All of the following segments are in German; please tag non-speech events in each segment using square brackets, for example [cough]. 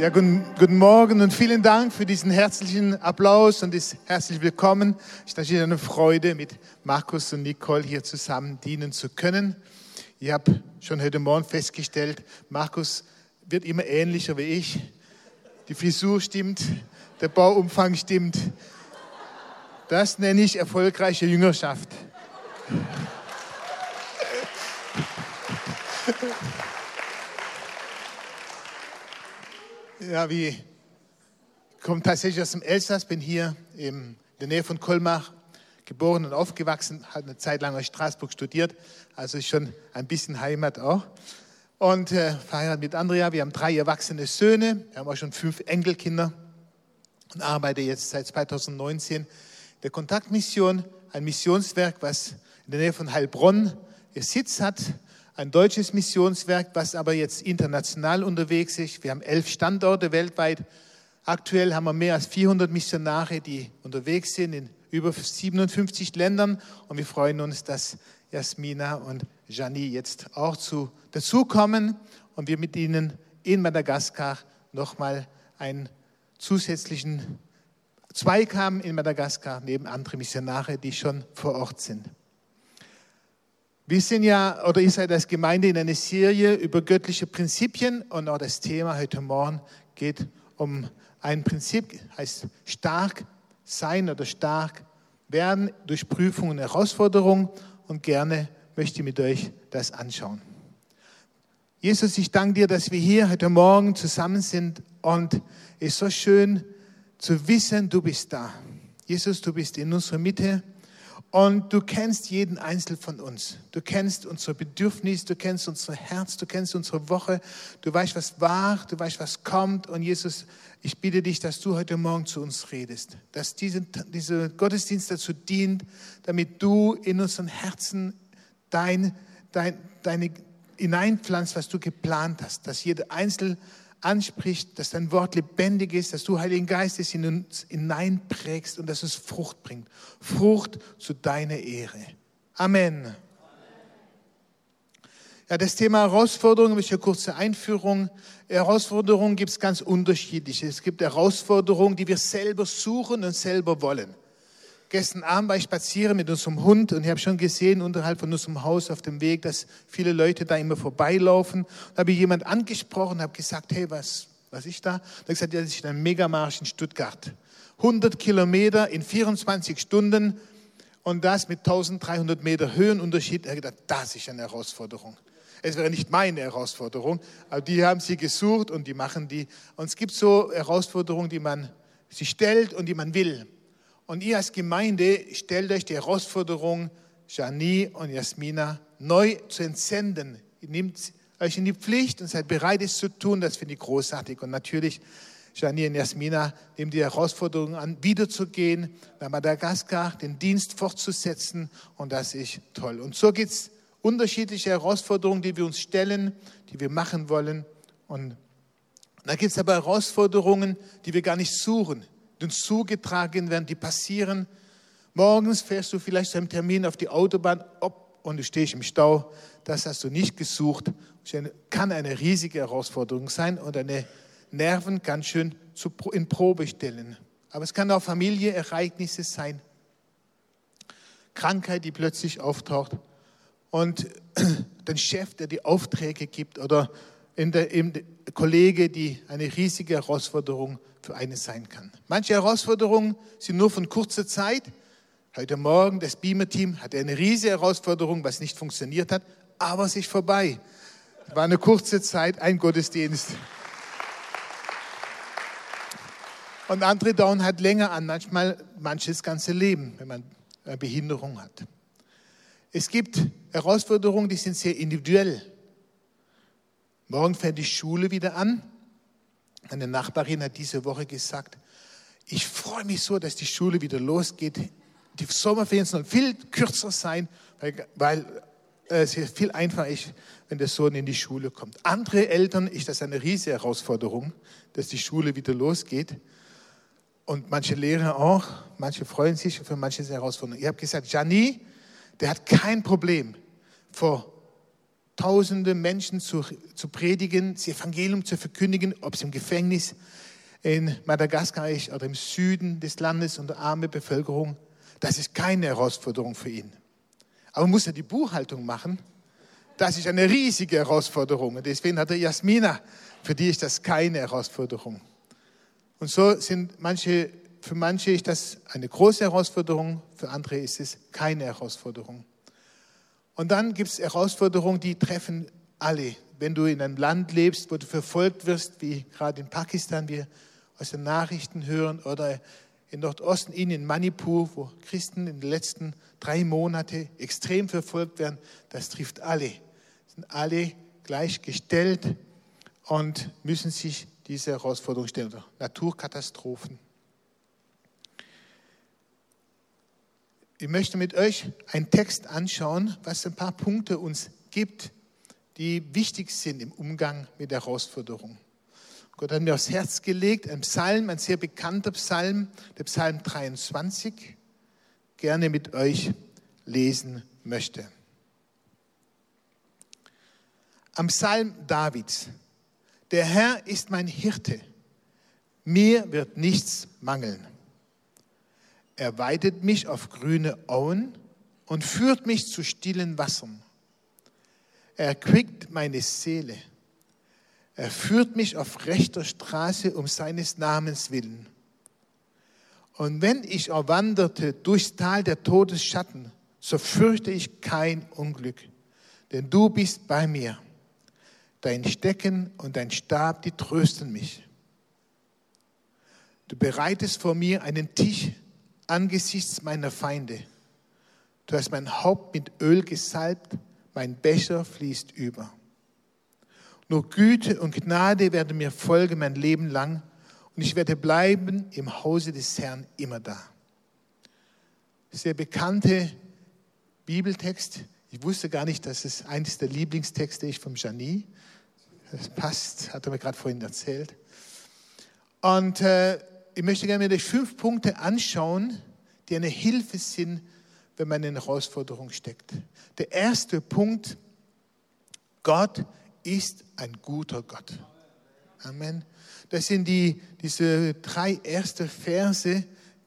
Ja, guten, guten Morgen und vielen Dank für diesen herzlichen Applaus und das herzlich willkommen. Es ist natürlich eine Freude, mit Markus und Nicole hier zusammen dienen zu können. Ich habe schon heute Morgen festgestellt, Markus wird immer ähnlicher wie ich. Die Frisur stimmt, der Bauumfang stimmt. Das nenne ich erfolgreiche Jüngerschaft. Ja, wie komme tatsächlich aus dem Elsass, bin hier in der Nähe von Colmar geboren und aufgewachsen, habe eine Zeit lang in Straßburg studiert, also schon ein bisschen Heimat auch. Und äh, verheiratet mit Andrea, wir haben drei erwachsene Söhne, wir haben auch schon fünf Enkelkinder und arbeite jetzt seit 2019 der Kontaktmission, ein Missionswerk, was in der Nähe von Heilbronn ihr Sitz hat ein deutsches Missionswerk, was aber jetzt international unterwegs ist. Wir haben elf Standorte weltweit. Aktuell haben wir mehr als 400 Missionare, die unterwegs sind in über 57 Ländern. Und wir freuen uns, dass Jasmina und Jani jetzt auch zu, dazukommen und wir mit ihnen in Madagaskar nochmal einen zusätzlichen Zweig haben in Madagaskar, neben anderen Missionare, die schon vor Ort sind. Wir sind ja, oder ihr seid als Gemeinde in einer Serie über göttliche Prinzipien und auch das Thema heute Morgen geht um ein Prinzip, heißt stark sein oder stark werden durch Prüfungen und Herausforderungen und gerne möchte ich mit euch das anschauen. Jesus, ich danke dir, dass wir hier heute Morgen zusammen sind und es ist so schön zu wissen, du bist da. Jesus, du bist in unserer Mitte und du kennst jeden Einzelnen von uns. Du kennst unser Bedürfnis, du kennst unser Herz, du kennst unsere Woche. Du weißt, was war, du weißt, was kommt. Und Jesus, ich bitte dich, dass du heute Morgen zu uns redest. Dass diese, dieser Gottesdienst dazu dient, damit du in unseren Herzen dein, dein, deine hineinpflanzt, was du geplant hast. Dass jeder Einzelne anspricht, dass dein Wort lebendig ist, dass du, Heiligen Geist, es in uns hineinprägst und dass es Frucht bringt. Frucht zu deiner Ehre. Amen. Ja, das Thema Herausforderungen, ich eine kurze Einführung. Herausforderungen gibt es ganz unterschiedliche. Es gibt Herausforderungen, die wir selber suchen und selber wollen. Gestern Abend war ich spazieren mit unserem Hund und ich habe schon gesehen, unterhalb von unserem Haus auf dem Weg, dass viele Leute da immer vorbeilaufen. Da habe ich jemand angesprochen und habe gesagt, hey, was, was ist da? Da hat gesagt, ja, das ist ein Megamarsch in Stuttgart. 100 Kilometer in 24 Stunden und das mit 1300 Meter Höhenunterschied. Er hat gedacht, das ist eine Herausforderung. Es wäre nicht meine Herausforderung, aber die haben sie gesucht und die machen die. Und es gibt so Herausforderungen, die man sich stellt und die man will. Und ihr als Gemeinde stellt euch die Herausforderung, Jani und Jasmina neu zu entsenden. Ihr nehmt euch in die Pflicht und seid bereit, es zu tun. Das finde ich großartig. Und natürlich, Jani und Jasmina nehmen die Herausforderung an, wiederzugehen, nach Madagaskar den Dienst fortzusetzen. Und das ist toll. Und so gibt es unterschiedliche Herausforderungen, die wir uns stellen, die wir machen wollen. Und da gibt es aber Herausforderungen, die wir gar nicht suchen, uns zugetragen werden, die passieren. Morgens fährst du vielleicht zu einem Termin auf die Autobahn ob, und du stehst im Stau. Das hast du nicht gesucht. Kann eine riesige Herausforderung sein und deine Nerven ganz schön in Probe stellen. Aber es kann auch Familieereignisse sein. Krankheit, die plötzlich auftaucht. Und [clears throat] den Chef, der die Aufträge gibt oder in der, in Kollege, die eine riesige Herausforderung für eine sein kann. Manche Herausforderungen sind nur von kurzer Zeit. Heute Morgen, das Beamer-Team hatte eine riesige Herausforderung, was nicht funktioniert hat, aber es ist vorbei. War eine kurze Zeit, ein Gottesdienst. Und andere dauern halt länger an, manchmal manches ganze Leben, wenn man eine Behinderung hat. Es gibt Herausforderungen, die sind sehr individuell. Morgen fängt die Schule wieder an. Eine Nachbarin hat diese Woche gesagt, ich freue mich so, dass die Schule wieder losgeht. Die Sommerferien sollen viel kürzer sein, weil, weil äh, es viel einfacher ist, wenn der Sohn in die Schule kommt. Andere Eltern ist das eine riesige Herausforderung, dass die Schule wieder losgeht. Und manche Lehrer auch, manche freuen sich, für manche ist es eine Herausforderung. Ich habe gesagt, Jani, der hat kein Problem, vor tausende Menschen zu, zu predigen, das Evangelium zu verkündigen, ob es im Gefängnis in Madagaskar ist oder im Süden des Landes unter arme Bevölkerung. Das ist keine Herausforderung für ihn. Aber muss ja die Buchhaltung machen. Das ist eine riesige Herausforderung. Und deswegen hat er Jasmina, für die ist das keine Herausforderung. Und so sind manche, für manche ist das eine große Herausforderung, für andere ist es keine Herausforderung. Und dann gibt es Herausforderungen, die treffen alle. Wenn du in einem Land lebst, wo du verfolgt wirst, wie gerade in Pakistan wir aus den Nachrichten hören, oder in Nordosten, in Manipur, wo Christen in den letzten drei Monaten extrem verfolgt werden, das trifft alle. Sind alle gleichgestellt und müssen sich diese Herausforderung stellen. Naturkatastrophen. Ich möchte mit euch einen Text anschauen, was ein paar Punkte uns gibt, die wichtig sind im Umgang mit der Herausforderung. Gott hat mir aufs Herz gelegt, ein Psalm, ein sehr bekannter Psalm, der Psalm 23, gerne mit euch lesen möchte. Am Psalm Davids. Der Herr ist mein Hirte, mir wird nichts mangeln. Er weidet mich auf grüne Auen und führt mich zu stillen Wassern. Er erquickt meine Seele. Er führt mich auf rechter Straße um seines Namens willen. Und wenn ich erwanderte durchs Tal der Todesschatten, so fürchte ich kein Unglück, denn du bist bei mir. Dein Stecken und dein Stab, die trösten mich. Du bereitest vor mir einen Tisch angesichts meiner Feinde. Du hast mein Haupt mit Öl gesalbt, mein Becher fließt über. Nur Güte und Gnade werden mir folgen mein Leben lang und ich werde bleiben im Hause des Herrn immer da. Sehr bekannte Bibeltext. Ich wusste gar nicht, dass es eines der Lieblingstexte ist vom Janie. Das passt, hat er mir gerade vorhin erzählt. Und äh, ich möchte gerne mir fünf Punkte anschauen, die eine Hilfe sind, wenn man in Herausforderung steckt. Der erste Punkt, Gott ist ein guter Gott. Amen. Das sind die, diese drei erste Verse,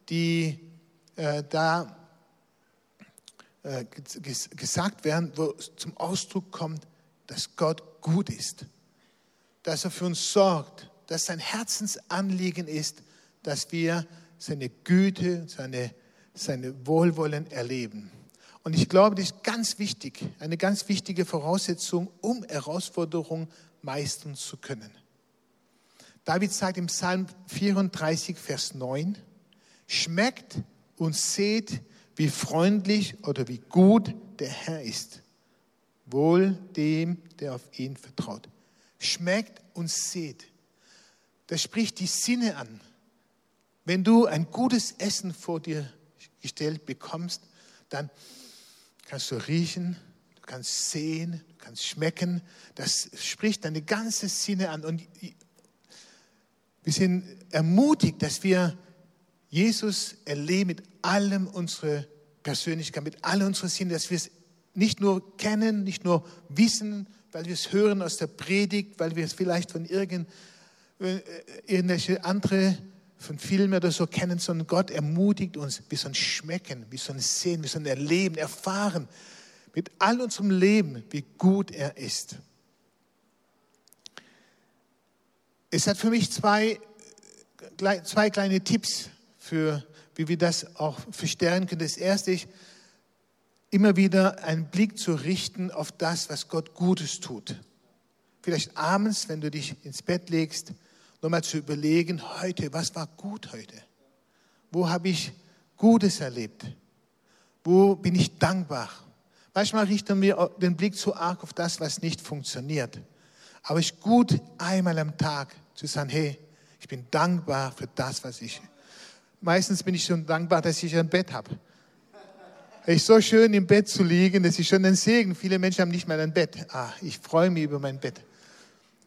die äh, da äh, gesagt werden, wo zum Ausdruck kommt, dass Gott gut ist, dass er für uns sorgt, dass sein Herzensanliegen ist, dass wir seine Güte, seine, seine Wohlwollen erleben. Und ich glaube, das ist ganz wichtig, eine ganz wichtige Voraussetzung, um Herausforderungen meistern zu können. David sagt im Psalm 34, Vers 9, schmeckt und seht, wie freundlich oder wie gut der Herr ist. Wohl dem, der auf ihn vertraut. Schmeckt und seht. Das spricht die Sinne an. Wenn du ein gutes Essen vor dir gestellt bekommst, dann kannst du riechen, du kannst sehen, du kannst schmecken. Das spricht deine ganze Sinne an. Und wir sind ermutigt, dass wir Jesus erleben mit allem unserer Persönlichkeit, mit all unseren Sinnen, dass wir es nicht nur kennen, nicht nur wissen, weil wir es hören aus der Predigt, weil wir es vielleicht von irgend, äh, irgendwelche andere von Filmen oder so kennen, sondern Gott ermutigt uns, wir sollen schmecken, wir sollen sehen, wir sollen erleben, erfahren mit all unserem Leben, wie gut er ist. Es hat für mich zwei, zwei kleine Tipps, für, wie wir das auch verstärken können. Das erste ist, immer wieder einen Blick zu richten auf das, was Gott Gutes tut. Vielleicht abends, wenn du dich ins Bett legst, nochmal zu überlegen, heute, was war gut heute? Wo habe ich Gutes erlebt? Wo bin ich dankbar? Manchmal richten wir den Blick zu arg auf das, was nicht funktioniert. Aber es ist gut, einmal am Tag zu sagen, hey, ich bin dankbar für das, was ich. Meistens bin ich schon dankbar, dass ich ein Bett habe. Es ist so schön, im Bett zu liegen, das ist schon ein Segen. Viele Menschen haben nicht mal ein Bett. Ah, ich freue mich über mein Bett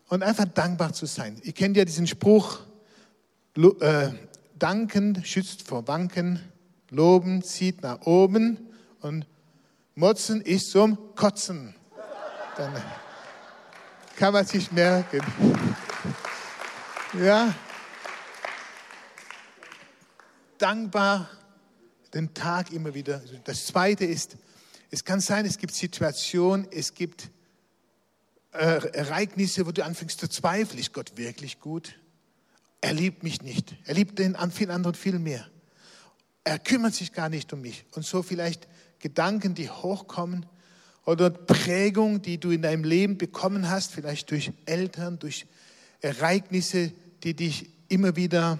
und einfach dankbar zu sein. Ihr kennt ja diesen Spruch, äh, danken schützt vor Wanken, loben zieht nach oben und motzen ist zum Kotzen. Dann kann man sich merken. Ja. Dankbar den Tag immer wieder. Das Zweite ist, es kann sein, es gibt Situationen, es gibt Ereignisse, wo du anfängst zu zweifeln, ist Gott wirklich gut? Er liebt mich nicht. Er liebt den an vielen anderen viel mehr. Er kümmert sich gar nicht um mich. Und so vielleicht Gedanken, die hochkommen oder Prägung, die du in deinem Leben bekommen hast, vielleicht durch Eltern, durch Ereignisse, die dich immer wieder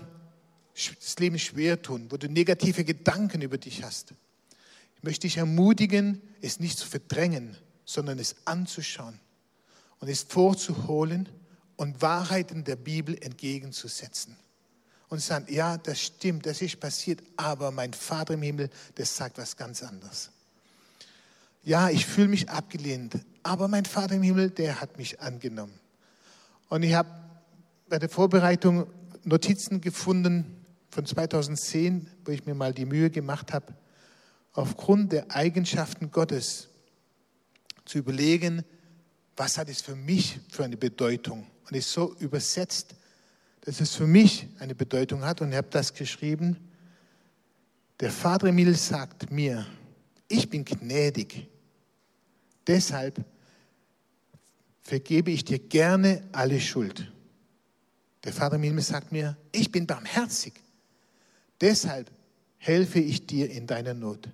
das Leben schwer tun, wo du negative Gedanken über dich hast. Ich möchte dich ermutigen, es nicht zu verdrängen, sondern es anzuschauen und es vorzuholen und Wahrheiten der Bibel entgegenzusetzen. Und sagen, ja, das stimmt, das ist passiert, aber mein Vater im Himmel, das sagt was ganz anderes. Ja, ich fühle mich abgelehnt, aber mein Vater im Himmel, der hat mich angenommen. Und ich habe bei der Vorbereitung Notizen gefunden von 2010, wo ich mir mal die Mühe gemacht habe, aufgrund der Eigenschaften Gottes zu überlegen, was hat es für mich für eine Bedeutung? Und ist so übersetzt, dass es für mich eine Bedeutung hat. Und ich habe das geschrieben. Der Vater Emil sagt mir, ich bin gnädig. Deshalb vergebe ich dir gerne alle Schuld. Der Vater Emil sagt mir, ich bin barmherzig. Deshalb helfe ich dir in deiner Not.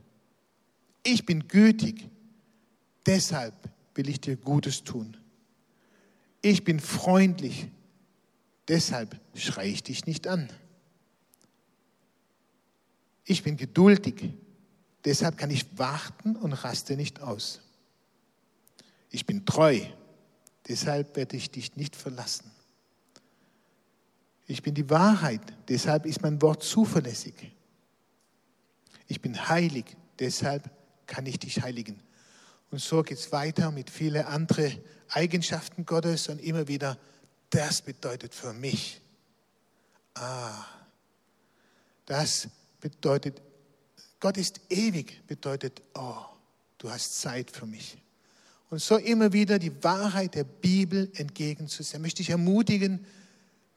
Ich bin gütig. Deshalb will ich dir Gutes tun. Ich bin freundlich, deshalb schreie ich dich nicht an. Ich bin geduldig, deshalb kann ich warten und raste nicht aus. Ich bin treu, deshalb werde ich dich nicht verlassen. Ich bin die Wahrheit, deshalb ist mein Wort zuverlässig. Ich bin heilig, deshalb kann ich dich heiligen. Und so geht es weiter mit vielen anderen Eigenschaften Gottes und immer wieder, das bedeutet für mich. Ah, das bedeutet, Gott ist ewig, bedeutet, oh, du hast Zeit für mich. Und so immer wieder die Wahrheit der Bibel entgegenzusehen. Möchte ich ermutigen,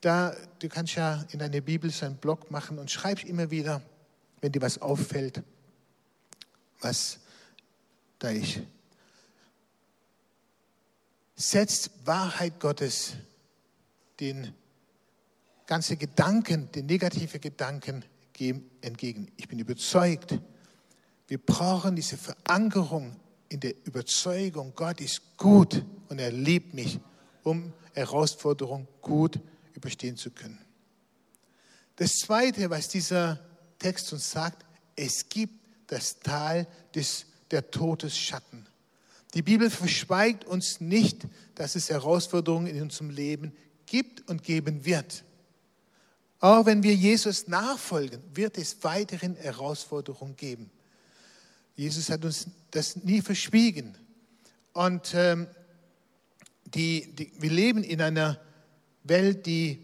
da, du kannst ja in deiner Bibel so einen Blog machen und schreib immer wieder, wenn dir was auffällt, was da ist setzt Wahrheit Gottes den ganzen Gedanken, den negativen Gedanken entgegen. Ich bin überzeugt, wir brauchen diese Verankerung in der Überzeugung, Gott ist gut und er liebt mich, um Herausforderungen gut überstehen zu können. Das Zweite, was dieser Text uns sagt, es gibt das Tal des, der Todesschatten. Die Bibel verschweigt uns nicht, dass es Herausforderungen in unserem Leben gibt und geben wird. Auch wenn wir Jesus nachfolgen, wird es weiterhin Herausforderungen geben. Jesus hat uns das nie verschwiegen. Und ähm, die, die, wir leben in einer Welt, die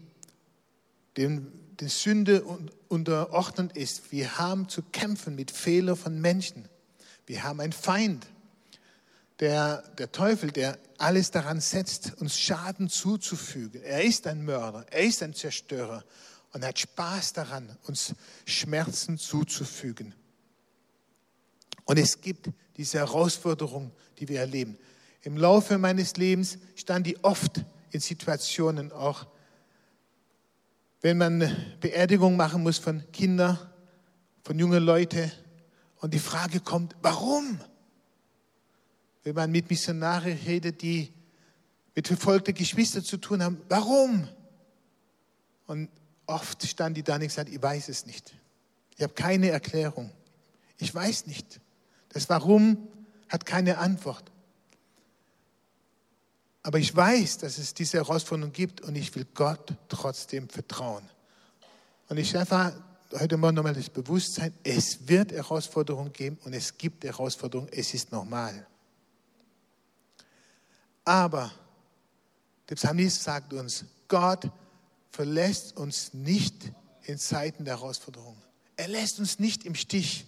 den, der Sünde unterordnet ist. Wir haben zu kämpfen mit Fehlern von Menschen. Wir haben einen Feind der, der Teufel, der alles daran setzt, uns Schaden zuzufügen. Er ist ein Mörder, er ist ein Zerstörer und hat Spaß daran, uns Schmerzen zuzufügen. Und es gibt diese Herausforderung, die wir erleben. Im Laufe meines Lebens stand ich oft in Situationen auch, wenn man Beerdigung machen muss von Kindern, von jungen Leuten und die Frage kommt, warum? Wenn man mit Missionaren redet, die mit verfolgten Geschwistern zu tun haben, warum? Und oft stand die da und gesagt, ich weiß es nicht. Ich habe keine Erklärung. Ich weiß nicht. Das Warum hat keine Antwort. Aber ich weiß, dass es diese Herausforderung gibt und ich will Gott trotzdem vertrauen. Und ich einfach heute Morgen nochmal das Bewusstsein, es wird Herausforderungen geben und es gibt Herausforderungen, es ist normal. Aber der Psalmist sagt uns, Gott verlässt uns nicht in Zeiten der Herausforderung. Er lässt uns nicht im Stich.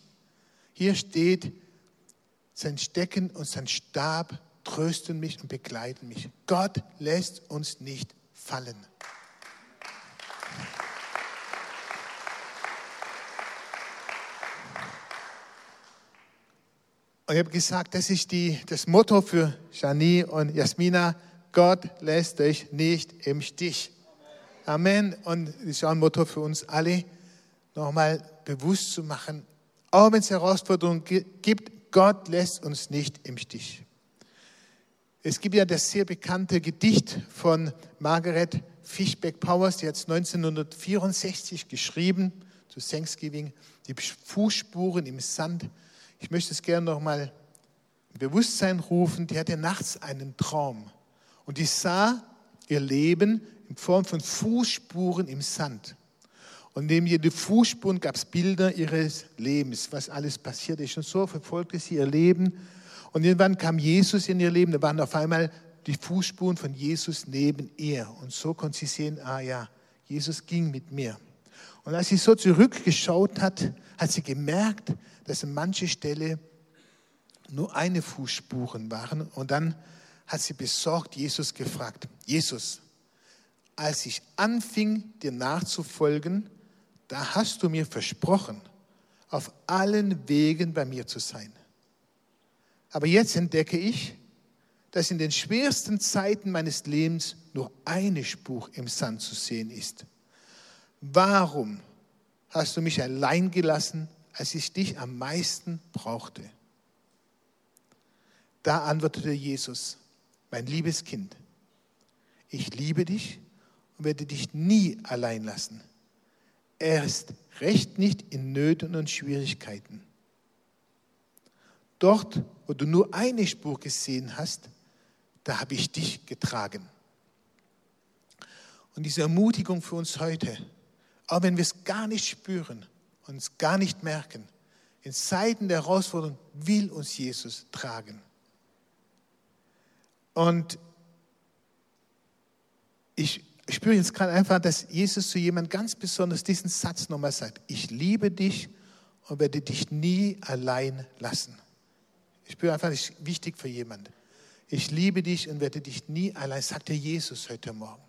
Hier steht, sein Stecken und sein Stab trösten mich und begleiten mich. Gott lässt uns nicht fallen. Und ich habe gesagt, das ist die, das Motto für Shani und Jasmina. Gott lässt euch nicht im Stich. Amen. Und das ist auch ein Motto für uns alle, nochmal bewusst zu machen, auch wenn es Herausforderungen gibt, Gott lässt uns nicht im Stich. Es gibt ja das sehr bekannte Gedicht von Margaret Fishback Powers, die hat es 1964 geschrieben, zu Thanksgiving, die Fußspuren im Sand. Ich möchte es gerne nochmal in Bewusstsein rufen. Die hatte nachts einen Traum und die sah ihr Leben in Form von Fußspuren im Sand. Und neben jede Fußspuren gab es Bilder ihres Lebens, was alles passiert ist. Und so verfolgte sie ihr Leben. Und irgendwann kam Jesus in ihr Leben. Da waren auf einmal die Fußspuren von Jesus neben ihr. Und so konnte sie sehen, ah ja, Jesus ging mit mir. Und als sie so zurückgeschaut hat, hat sie gemerkt, dass an manche Stelle nur eine Fußspuren waren. Und dann hat sie besorgt Jesus gefragt, Jesus, als ich anfing, dir nachzufolgen, da hast du mir versprochen, auf allen Wegen bei mir zu sein. Aber jetzt entdecke ich, dass in den schwersten Zeiten meines Lebens nur eine Spur im Sand zu sehen ist. Warum hast du mich allein gelassen, als ich dich am meisten brauchte? Da antwortete Jesus, mein liebes Kind, ich liebe dich und werde dich nie allein lassen. Erst recht nicht in Nöten und Schwierigkeiten. Dort, wo du nur eine Spur gesehen hast, da habe ich dich getragen. Und diese Ermutigung für uns heute, auch wenn wir es gar nicht spüren, uns gar nicht merken, in Zeiten der Herausforderung will uns Jesus tragen. Und ich spüre jetzt gerade einfach, dass Jesus zu jemand ganz besonders diesen Satz nochmal sagt. Ich liebe dich und werde dich nie allein lassen. Ich spüre einfach, das ist wichtig für jemanden. Ich liebe dich und werde dich nie allein, sagt der Jesus heute Morgen.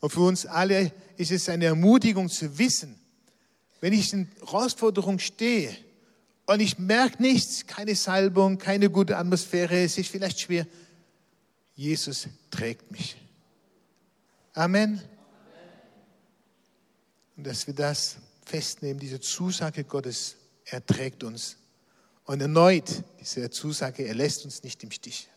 Und für uns alle ist es eine Ermutigung zu wissen, wenn ich in Herausforderung stehe und ich merke nichts, keine Salbung, keine gute Atmosphäre, es ist vielleicht schwer, Jesus trägt mich. Amen. Und dass wir das festnehmen, diese Zusage Gottes, er trägt uns. Und erneut diese Zusage, er lässt uns nicht im Stich.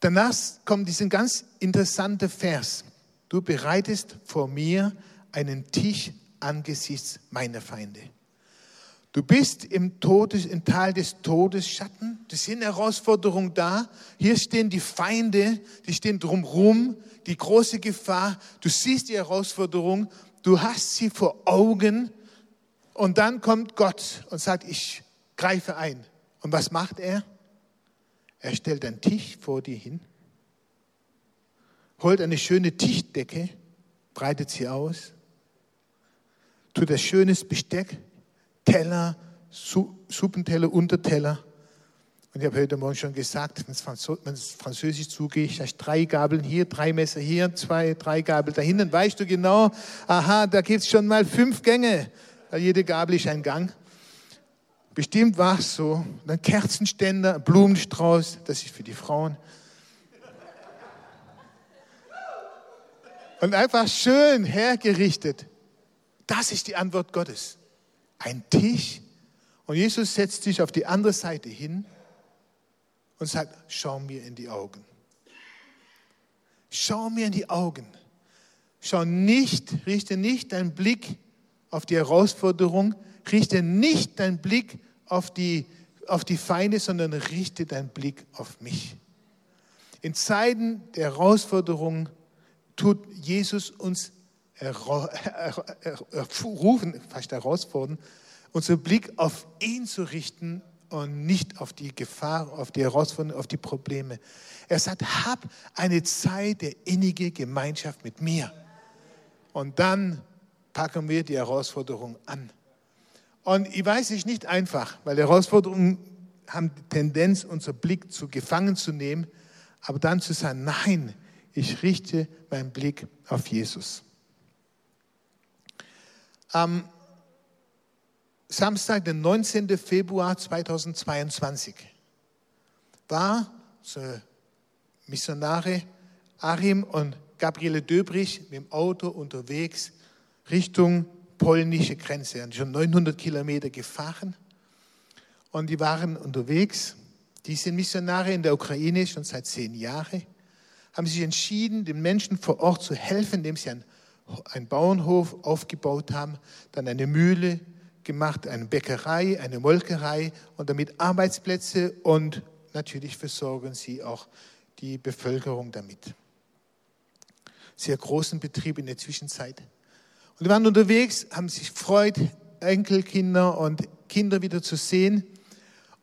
Danach kommt dieser ganz interessante Vers. Du bereitest vor mir einen Tisch angesichts meiner Feinde. Du bist im, Todes, im Tal des Todesschatten. Das sind Herausforderungen da. Hier stehen die Feinde, die stehen drumherum, die große Gefahr. Du siehst die Herausforderung, du hast sie vor Augen. Und dann kommt Gott und sagt, ich greife ein. Und was macht er? Er stellt einen Tisch vor dir hin, holt eine schöne Tischdecke, breitet sie aus, tut ein schönes Besteck Teller, Suppenteller, Unterteller. Und ich habe heute Morgen schon gesagt, wenn es Französisch zugeht, hast drei Gabeln hier, drei Messer hier, zwei, drei Gabel da hinten. Weißt du genau, aha, da gibt es schon mal fünf Gänge. Jede Gabel ist ein Gang. Bestimmt war es so. Dann Kerzenständer, Blumenstrauß, das ist für die Frauen. Und einfach schön hergerichtet. Das ist die Antwort Gottes ein Tisch und Jesus setzt sich auf die andere Seite hin und sagt, schau mir in die Augen. Schau mir in die Augen. Schau nicht, richte nicht deinen Blick auf die Herausforderung, richte nicht deinen Blick auf die, auf die Feinde, sondern richte deinen Blick auf mich. In Zeiten der Herausforderung tut Jesus uns rufen, fast herausfordern, unseren Blick auf ihn zu richten und nicht auf die Gefahr, auf die Herausforderungen, auf die Probleme. Er sagt, hab eine Zeit der innigen Gemeinschaft mit mir. Und dann packen wir die Herausforderung an. Und ich weiß, es ist nicht einfach, weil Herausforderungen haben die Tendenz, unser Blick zu gefangen zu nehmen, aber dann zu sagen, nein, ich richte meinen Blick auf Jesus. Am Samstag, den 19. Februar 2022, war Missionare Achim und Gabriele Döbrich mit dem Auto unterwegs Richtung polnische Grenze. Sind schon 900 Kilometer gefahren und die waren unterwegs. Die sind Missionare in der Ukraine schon seit zehn Jahren, haben sich entschieden, den Menschen vor Ort zu helfen, indem sie einen, einen Bauernhof aufgebaut haben, dann eine Mühle gemacht, eine Bäckerei, eine Molkerei und damit Arbeitsplätze und natürlich versorgen sie auch die Bevölkerung damit. Sehr großen Betrieb in der Zwischenzeit. Und die waren unterwegs, haben sich gefreut, Enkelkinder und Kinder wieder zu sehen.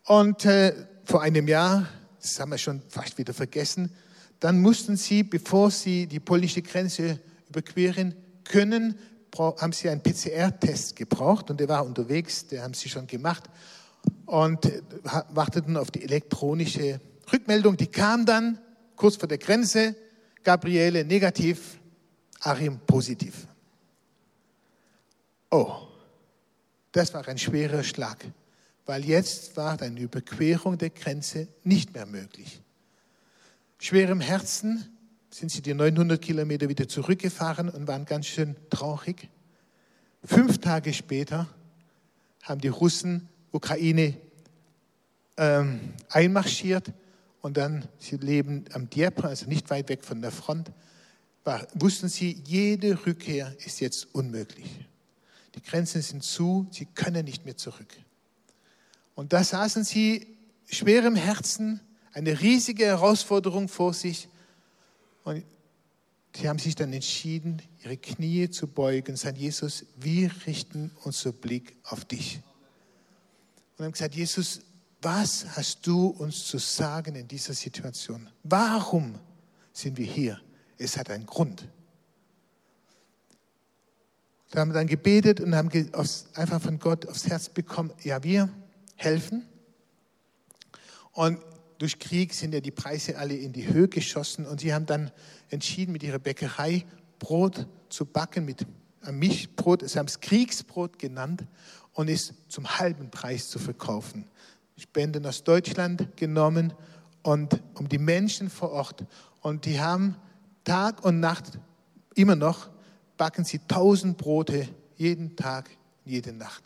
Und äh, vor einem Jahr, das haben wir schon fast wieder vergessen, dann mussten sie, bevor sie die polnische Grenze überqueren können, haben sie einen PCR-Test gebraucht und der war unterwegs, den haben sie schon gemacht und äh, warteten auf die elektronische Rückmeldung. Die kam dann kurz vor der Grenze, Gabriele negativ, Achim positiv. Oh, das war ein schwerer Schlag, weil jetzt war eine Überquerung der Grenze nicht mehr möglich. Schwerem Herzen sind sie die 900 Kilometer wieder zurückgefahren und waren ganz schön traurig. Fünf Tage später haben die Russen Ukraine ähm, einmarschiert und dann, sie leben am Dnieper, also nicht weit weg von der Front, war, wussten sie, jede Rückkehr ist jetzt unmöglich. Die Grenzen sind zu, sie können nicht mehr zurück. Und da saßen sie schwerem Herzen, eine riesige Herausforderung vor sich. Und sie haben sich dann entschieden, ihre Knie zu beugen und sagen, Jesus, wir richten unseren Blick auf dich. Und haben gesagt, Jesus, was hast du uns zu sagen in dieser Situation? Warum sind wir hier? Es hat einen Grund. Da haben wir dann gebetet und haben einfach von Gott aufs Herz bekommen, ja, wir helfen. Und durch Krieg sind ja die Preise alle in die Höhe geschossen und sie haben dann entschieden, mit ihrer Bäckerei Brot zu backen mit Milchbrot. Sie haben es Kriegsbrot genannt und es zum halben Preis zu verkaufen. Spenden aus Deutschland genommen und um die Menschen vor Ort. Und die haben Tag und Nacht immer noch backen sie tausend Brote jeden Tag, jede Nacht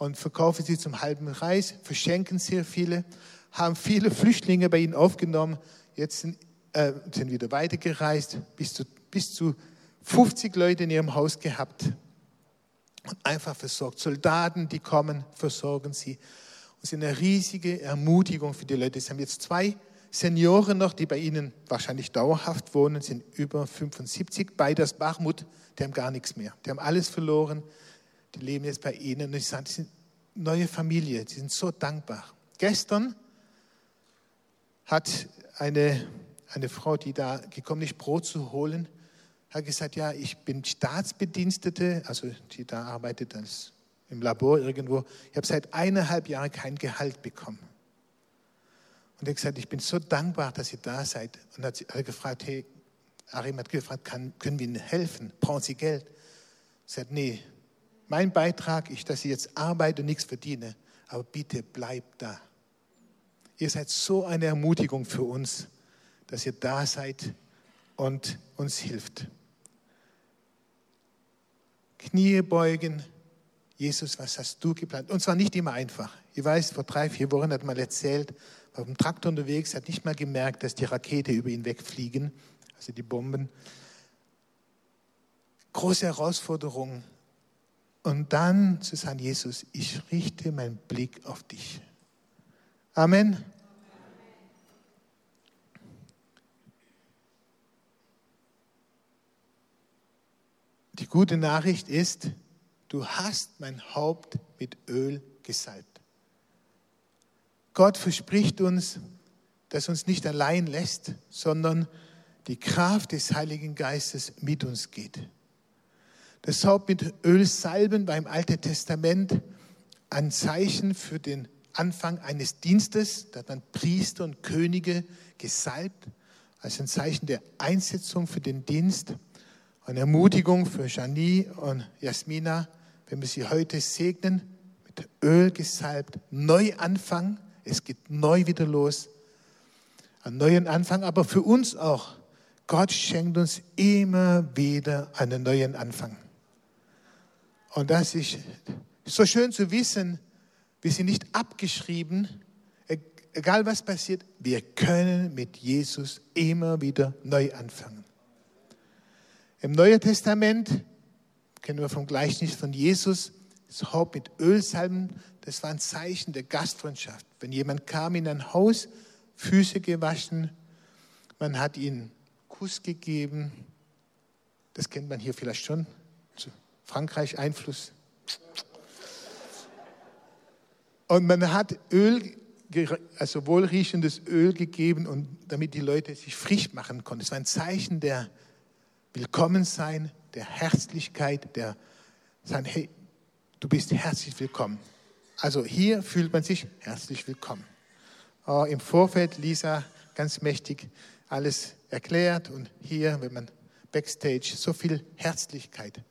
und verkaufen sie zum halben Preis, verschenken sehr viele, haben viele Flüchtlinge bei ihnen aufgenommen, jetzt sind, äh, sind wieder weitergereist, bis zu, bis zu 50 Leute in ihrem Haus gehabt und einfach versorgt. Soldaten, die kommen, versorgen sie. Und es ist eine riesige Ermutigung für die Leute. Es haben jetzt zwei Senioren noch, die bei ihnen wahrscheinlich dauerhaft wohnen, sind über 75. Beide aus Bachmut, die haben gar nichts mehr. Die haben alles verloren. Die leben jetzt bei ihnen. Und ich sage, die neue Familie. Die sind so dankbar. Gestern hat eine, eine Frau, die da gekommen ist, Brot zu holen, hat gesagt, ja, ich bin Staatsbedienstete, also die da arbeitet als im Labor irgendwo. Ich habe seit eineinhalb Jahren kein Gehalt bekommen. Und er hat gesagt, ich bin so dankbar, dass ihr da seid. Und hat, hat gefragt, hey, Arim hat gefragt, kann, können wir Ihnen helfen? Brauchen Sie Geld? Er sagt, nee, mein Beitrag ist, dass ich jetzt arbeite und nichts verdiene. Aber bitte bleibt da. Ihr seid so eine Ermutigung für uns, dass ihr da seid und uns hilft. Knie beugen. Jesus, was hast du geplant? Und zwar nicht immer einfach. Ich weiß, vor drei, vier Wochen hat man erzählt, war auf dem Traktor unterwegs, hat nicht mal gemerkt, dass die Rakete über ihn wegfliegen, also die Bomben. Große Herausforderung. Und dann zu sagen, Jesus, ich richte meinen Blick auf dich. Amen. Die gute Nachricht ist, du hast mein Haupt mit Öl gesalbt. Gott verspricht uns, dass uns nicht allein lässt, sondern die Kraft des Heiligen Geistes mit uns geht. Das Haupt mit Öl salben beim Alten Testament ein Zeichen für den Anfang eines Dienstes. Da hat Priester und Könige gesalbt als ein Zeichen der Einsetzung für den Dienst. Eine Ermutigung für Janie und Jasmina, wenn wir sie heute segnen, mit Öl gesalbt, Neuanfang. Es geht neu wieder los. Einen neuen Anfang, aber für uns auch. Gott schenkt uns immer wieder einen neuen Anfang. Und das ist so schön zu wissen, wir sind nicht abgeschrieben, egal was passiert, wir können mit Jesus immer wieder neu anfangen. Im Neuen Testament kennen wir vom Gleichnis von Jesus, das Haupt mit Ölsalben, das war ein Zeichen der Gastfreundschaft. Wenn jemand kam in ein Haus, Füße gewaschen, man hat ihm Kuss gegeben, das kennt man hier vielleicht schon, Frankreich Einfluss. Und man hat Öl, also wohlriechendes Öl gegeben, und damit die Leute sich frisch machen konnten. Es war ein Zeichen der Willkommensein, der Herzlichkeit, der sagen, hey, du bist herzlich willkommen. Also hier fühlt man sich herzlich willkommen. Oh, Im Vorfeld Lisa ganz mächtig alles erklärt und hier, wenn man backstage, so viel Herzlichkeit.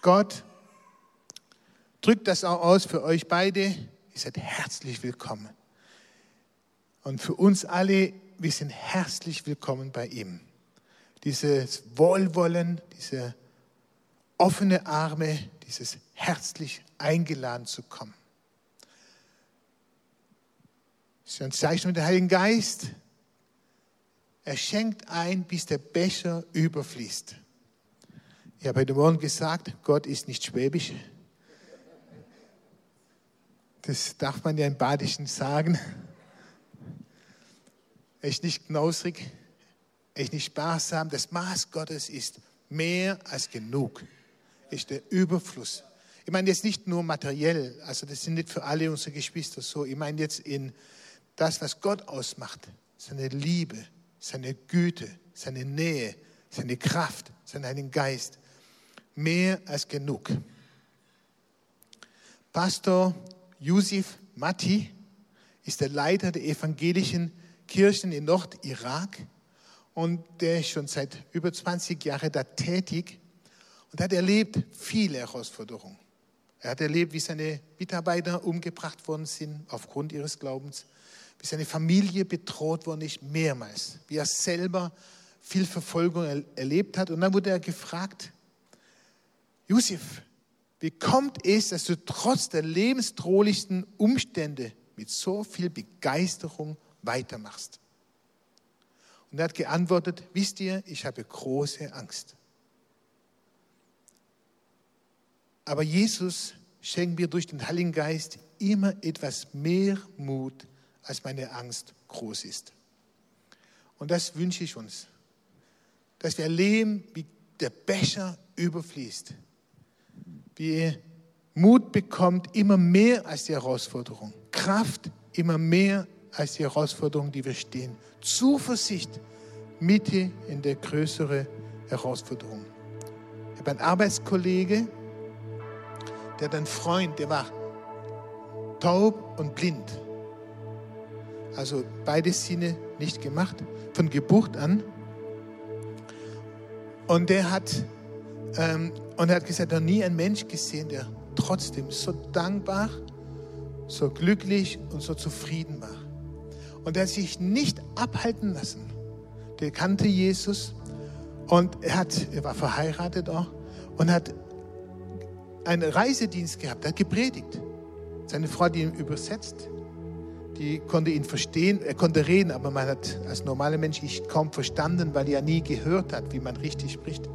Gott drückt das auch aus für euch beide. Ihr seid herzlich willkommen. Und für uns alle, wir sind herzlich willkommen bei ihm. Dieses Wohlwollen, diese offene Arme, dieses herzlich eingeladen zu kommen. Das ist ein Zeichen mit dem Heiligen Geist. Er schenkt ein, bis der Becher überfließt. Ich habe heute Morgen gesagt, Gott ist nicht schwäbisch. Das darf man ja im Badischen sagen. Ist nicht knausrig, ist nicht sparsam. Das Maß Gottes ist mehr als genug. Ist der Überfluss. Ich meine jetzt nicht nur materiell, also das sind nicht für alle unsere Geschwister so. Ich meine jetzt in das, was Gott ausmacht. Seine Liebe, seine Güte, seine Nähe, seine Kraft, seinen Geist mehr als genug. Pastor Yusuf Mati ist der Leiter der evangelischen Kirchen in Nordirak und der ist schon seit über 20 Jahren da tätig und hat erlebt viele Herausforderungen. Er hat erlebt, wie seine Mitarbeiter umgebracht worden sind aufgrund ihres Glaubens, wie seine Familie bedroht worden ist, mehrmals, wie er selber viel Verfolgung erlebt hat. Und dann wurde er gefragt, Josef, wie kommt es, dass du trotz der lebensdrohlichsten Umstände mit so viel Begeisterung weitermachst? Und er hat geantwortet, wisst ihr, ich habe große Angst. Aber Jesus schenkt mir durch den Heiligen Geist immer etwas mehr Mut, als meine Angst groß ist. Und das wünsche ich uns, dass wir erleben, wie der Becher überfließt wie Mut bekommt immer mehr als die Herausforderung, Kraft immer mehr als die Herausforderung, die wir stehen, Zuversicht Mitte in der größeren Herausforderung. Ich habe einen Arbeitskollege, der hat einen Freund, der war taub und blind. Also beide Sinne nicht gemacht, von Geburt an. Und der hat ähm, und er hat gesagt, er hat nie einen Mensch gesehen, der trotzdem so dankbar, so glücklich und so zufrieden war. Und er hat sich nicht abhalten lassen. Der kannte Jesus und er, hat, er war verheiratet auch und hat einen Reisedienst gehabt, er hat gepredigt. Seine Frau, die ihn übersetzt, die konnte ihn verstehen, er konnte reden, aber man hat als normaler Mensch ich kaum verstanden, weil er nie gehört hat, wie man richtig spricht.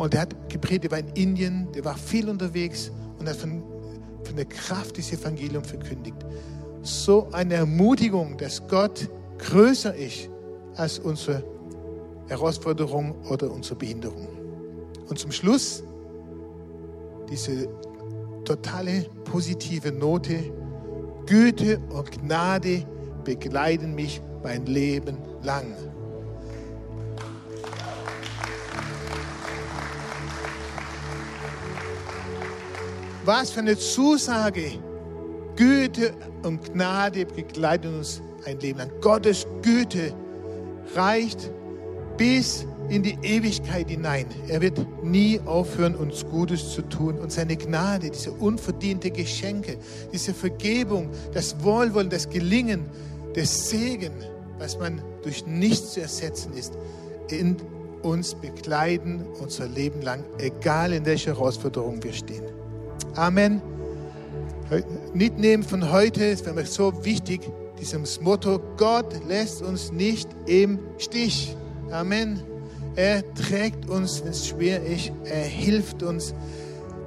Und er hat gepredigt, er war in Indien, der war viel unterwegs und hat von, von der Kraft des Evangeliums verkündigt. So eine Ermutigung, dass Gott größer ist als unsere Herausforderung oder unsere Behinderung. Und zum Schluss diese totale positive Note. Güte und Gnade begleiten mich mein Leben lang. Was für eine Zusage. Güte und Gnade begleiten uns ein Leben lang. Gottes Güte reicht bis in die Ewigkeit hinein. Er wird nie aufhören, uns Gutes zu tun. Und seine Gnade, diese unverdiente Geschenke, diese Vergebung, das Wohlwollen, das Gelingen, das Segen, was man durch nichts zu ersetzen ist, in uns begleiten unser Leben lang, egal in welcher Herausforderung wir stehen. Amen. Mitnehmen von heute ist für mich so wichtig, dieses Motto, Gott lässt uns nicht im Stich. Amen. Er trägt uns, wenn es schwer ist. Er hilft uns.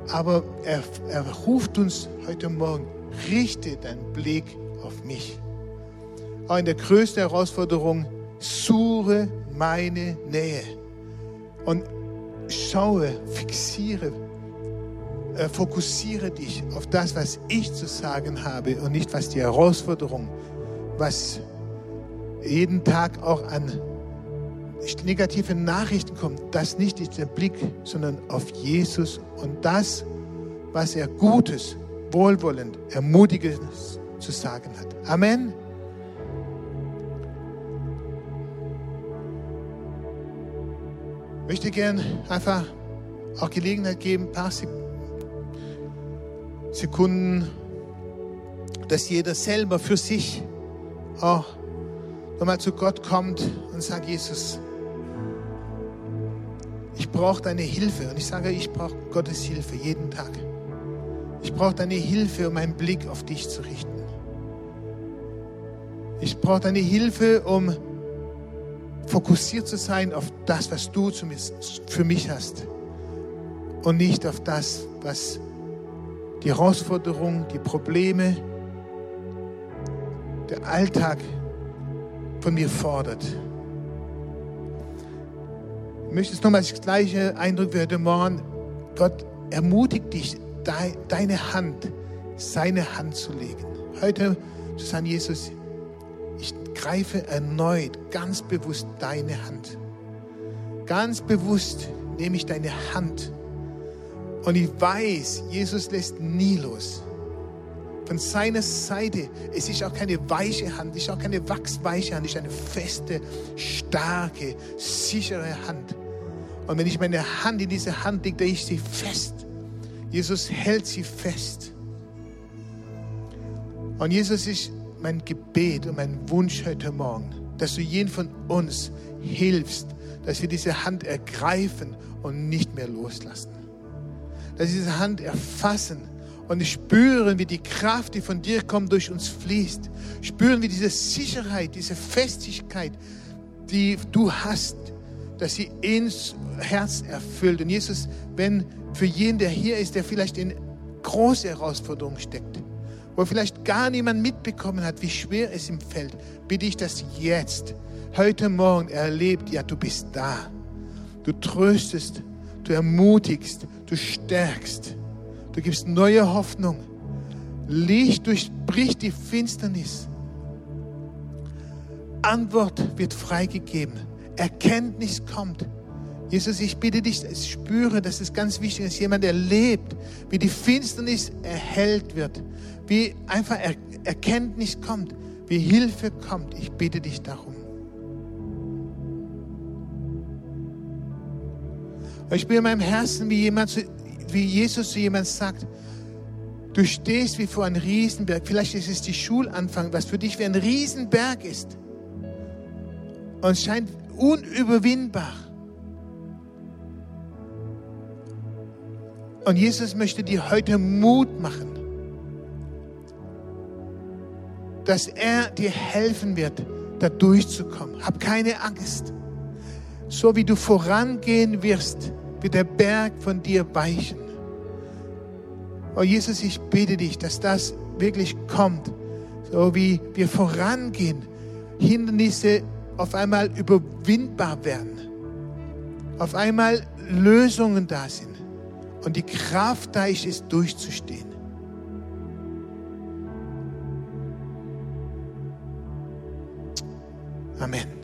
Aber er, er ruft uns heute Morgen, richte deinen Blick auf mich. Auch in der größten Herausforderung, suche meine Nähe. Und schaue, fixiere, äh, fokussiere dich auf das, was ich zu sagen habe und nicht, was die Herausforderung, was jeden Tag auch an negative Nachrichten kommt, das nicht ist der Blick, sondern auf Jesus und das, was er Gutes, Wohlwollend, Ermutigendes zu sagen hat. Amen. Ich möchte gern einfach auch Gelegenheit geben, ein paar Sekunden, dass jeder selber für sich auch nochmal zu Gott kommt und sagt, Jesus, ich brauche deine Hilfe. Und ich sage, ich brauche Gottes Hilfe jeden Tag. Ich brauche deine Hilfe, um meinen Blick auf dich zu richten. Ich brauche deine Hilfe, um fokussiert zu sein auf das, was du für mich hast. Und nicht auf das, was die Herausforderungen, die Probleme, der Alltag von mir fordert. Ich möchte es nochmal das gleiche Eindruck wie heute Morgen. Gott ermutigt dich, deine Hand, seine Hand zu legen. Heute zu sagen, Jesus, ich greife erneut ganz bewusst deine Hand. Ganz bewusst nehme ich deine Hand. Und ich weiß, Jesus lässt nie los. Von seiner Seite, es ist auch keine weiche Hand, es ist auch keine wachsweiche Hand, es ist eine feste, starke, sichere Hand. Und wenn ich meine Hand in diese Hand lege, ich sie fest. Jesus hält sie fest. Und Jesus ist mein Gebet und mein Wunsch heute Morgen, dass du jeden von uns hilfst, dass wir diese Hand ergreifen und nicht mehr loslassen. Dass wir diese Hand erfassen und spüren, wie die Kraft, die von dir kommt, durch uns fließt. Spüren, wie diese Sicherheit, diese Festigkeit, die du hast, dass sie ins Herz erfüllt. Und Jesus, wenn für jeden, der hier ist, der vielleicht in große Herausforderungen steckt, wo vielleicht gar niemand mitbekommen hat, wie schwer es ihm fällt, bitte ich, dass jetzt, heute Morgen erlebt, ja, du bist da. Du tröstest, du ermutigst, du stärkst, du gibst neue Hoffnung. Licht durchbricht die Finsternis. Antwort wird freigegeben. Erkenntnis kommt. Jesus, ich bitte dich, ich spüre, dass es ganz wichtig ist, jemand erlebt, wie die Finsternis erhellt wird, wie einfach er Erkenntnis kommt, wie Hilfe kommt. Ich bitte dich darum. Ich spüre in meinem Herzen, wie, jemand, wie Jesus zu jemand sagt, du stehst wie vor einem Riesenberg. Vielleicht ist es die Schulanfang, was für dich wie ein Riesenberg ist. Und scheint unüberwindbar. Und Jesus möchte dir heute Mut machen, dass er dir helfen wird, da durchzukommen. Hab keine Angst. So wie du vorangehen wirst, wird der Berg von dir weichen. Oh Jesus, ich bitte dich, dass das wirklich kommt. So wie wir vorangehen, Hindernisse auf einmal überwindbar werden. Auf einmal Lösungen da sind und die Kraft da ist, es durchzustehen. Amen.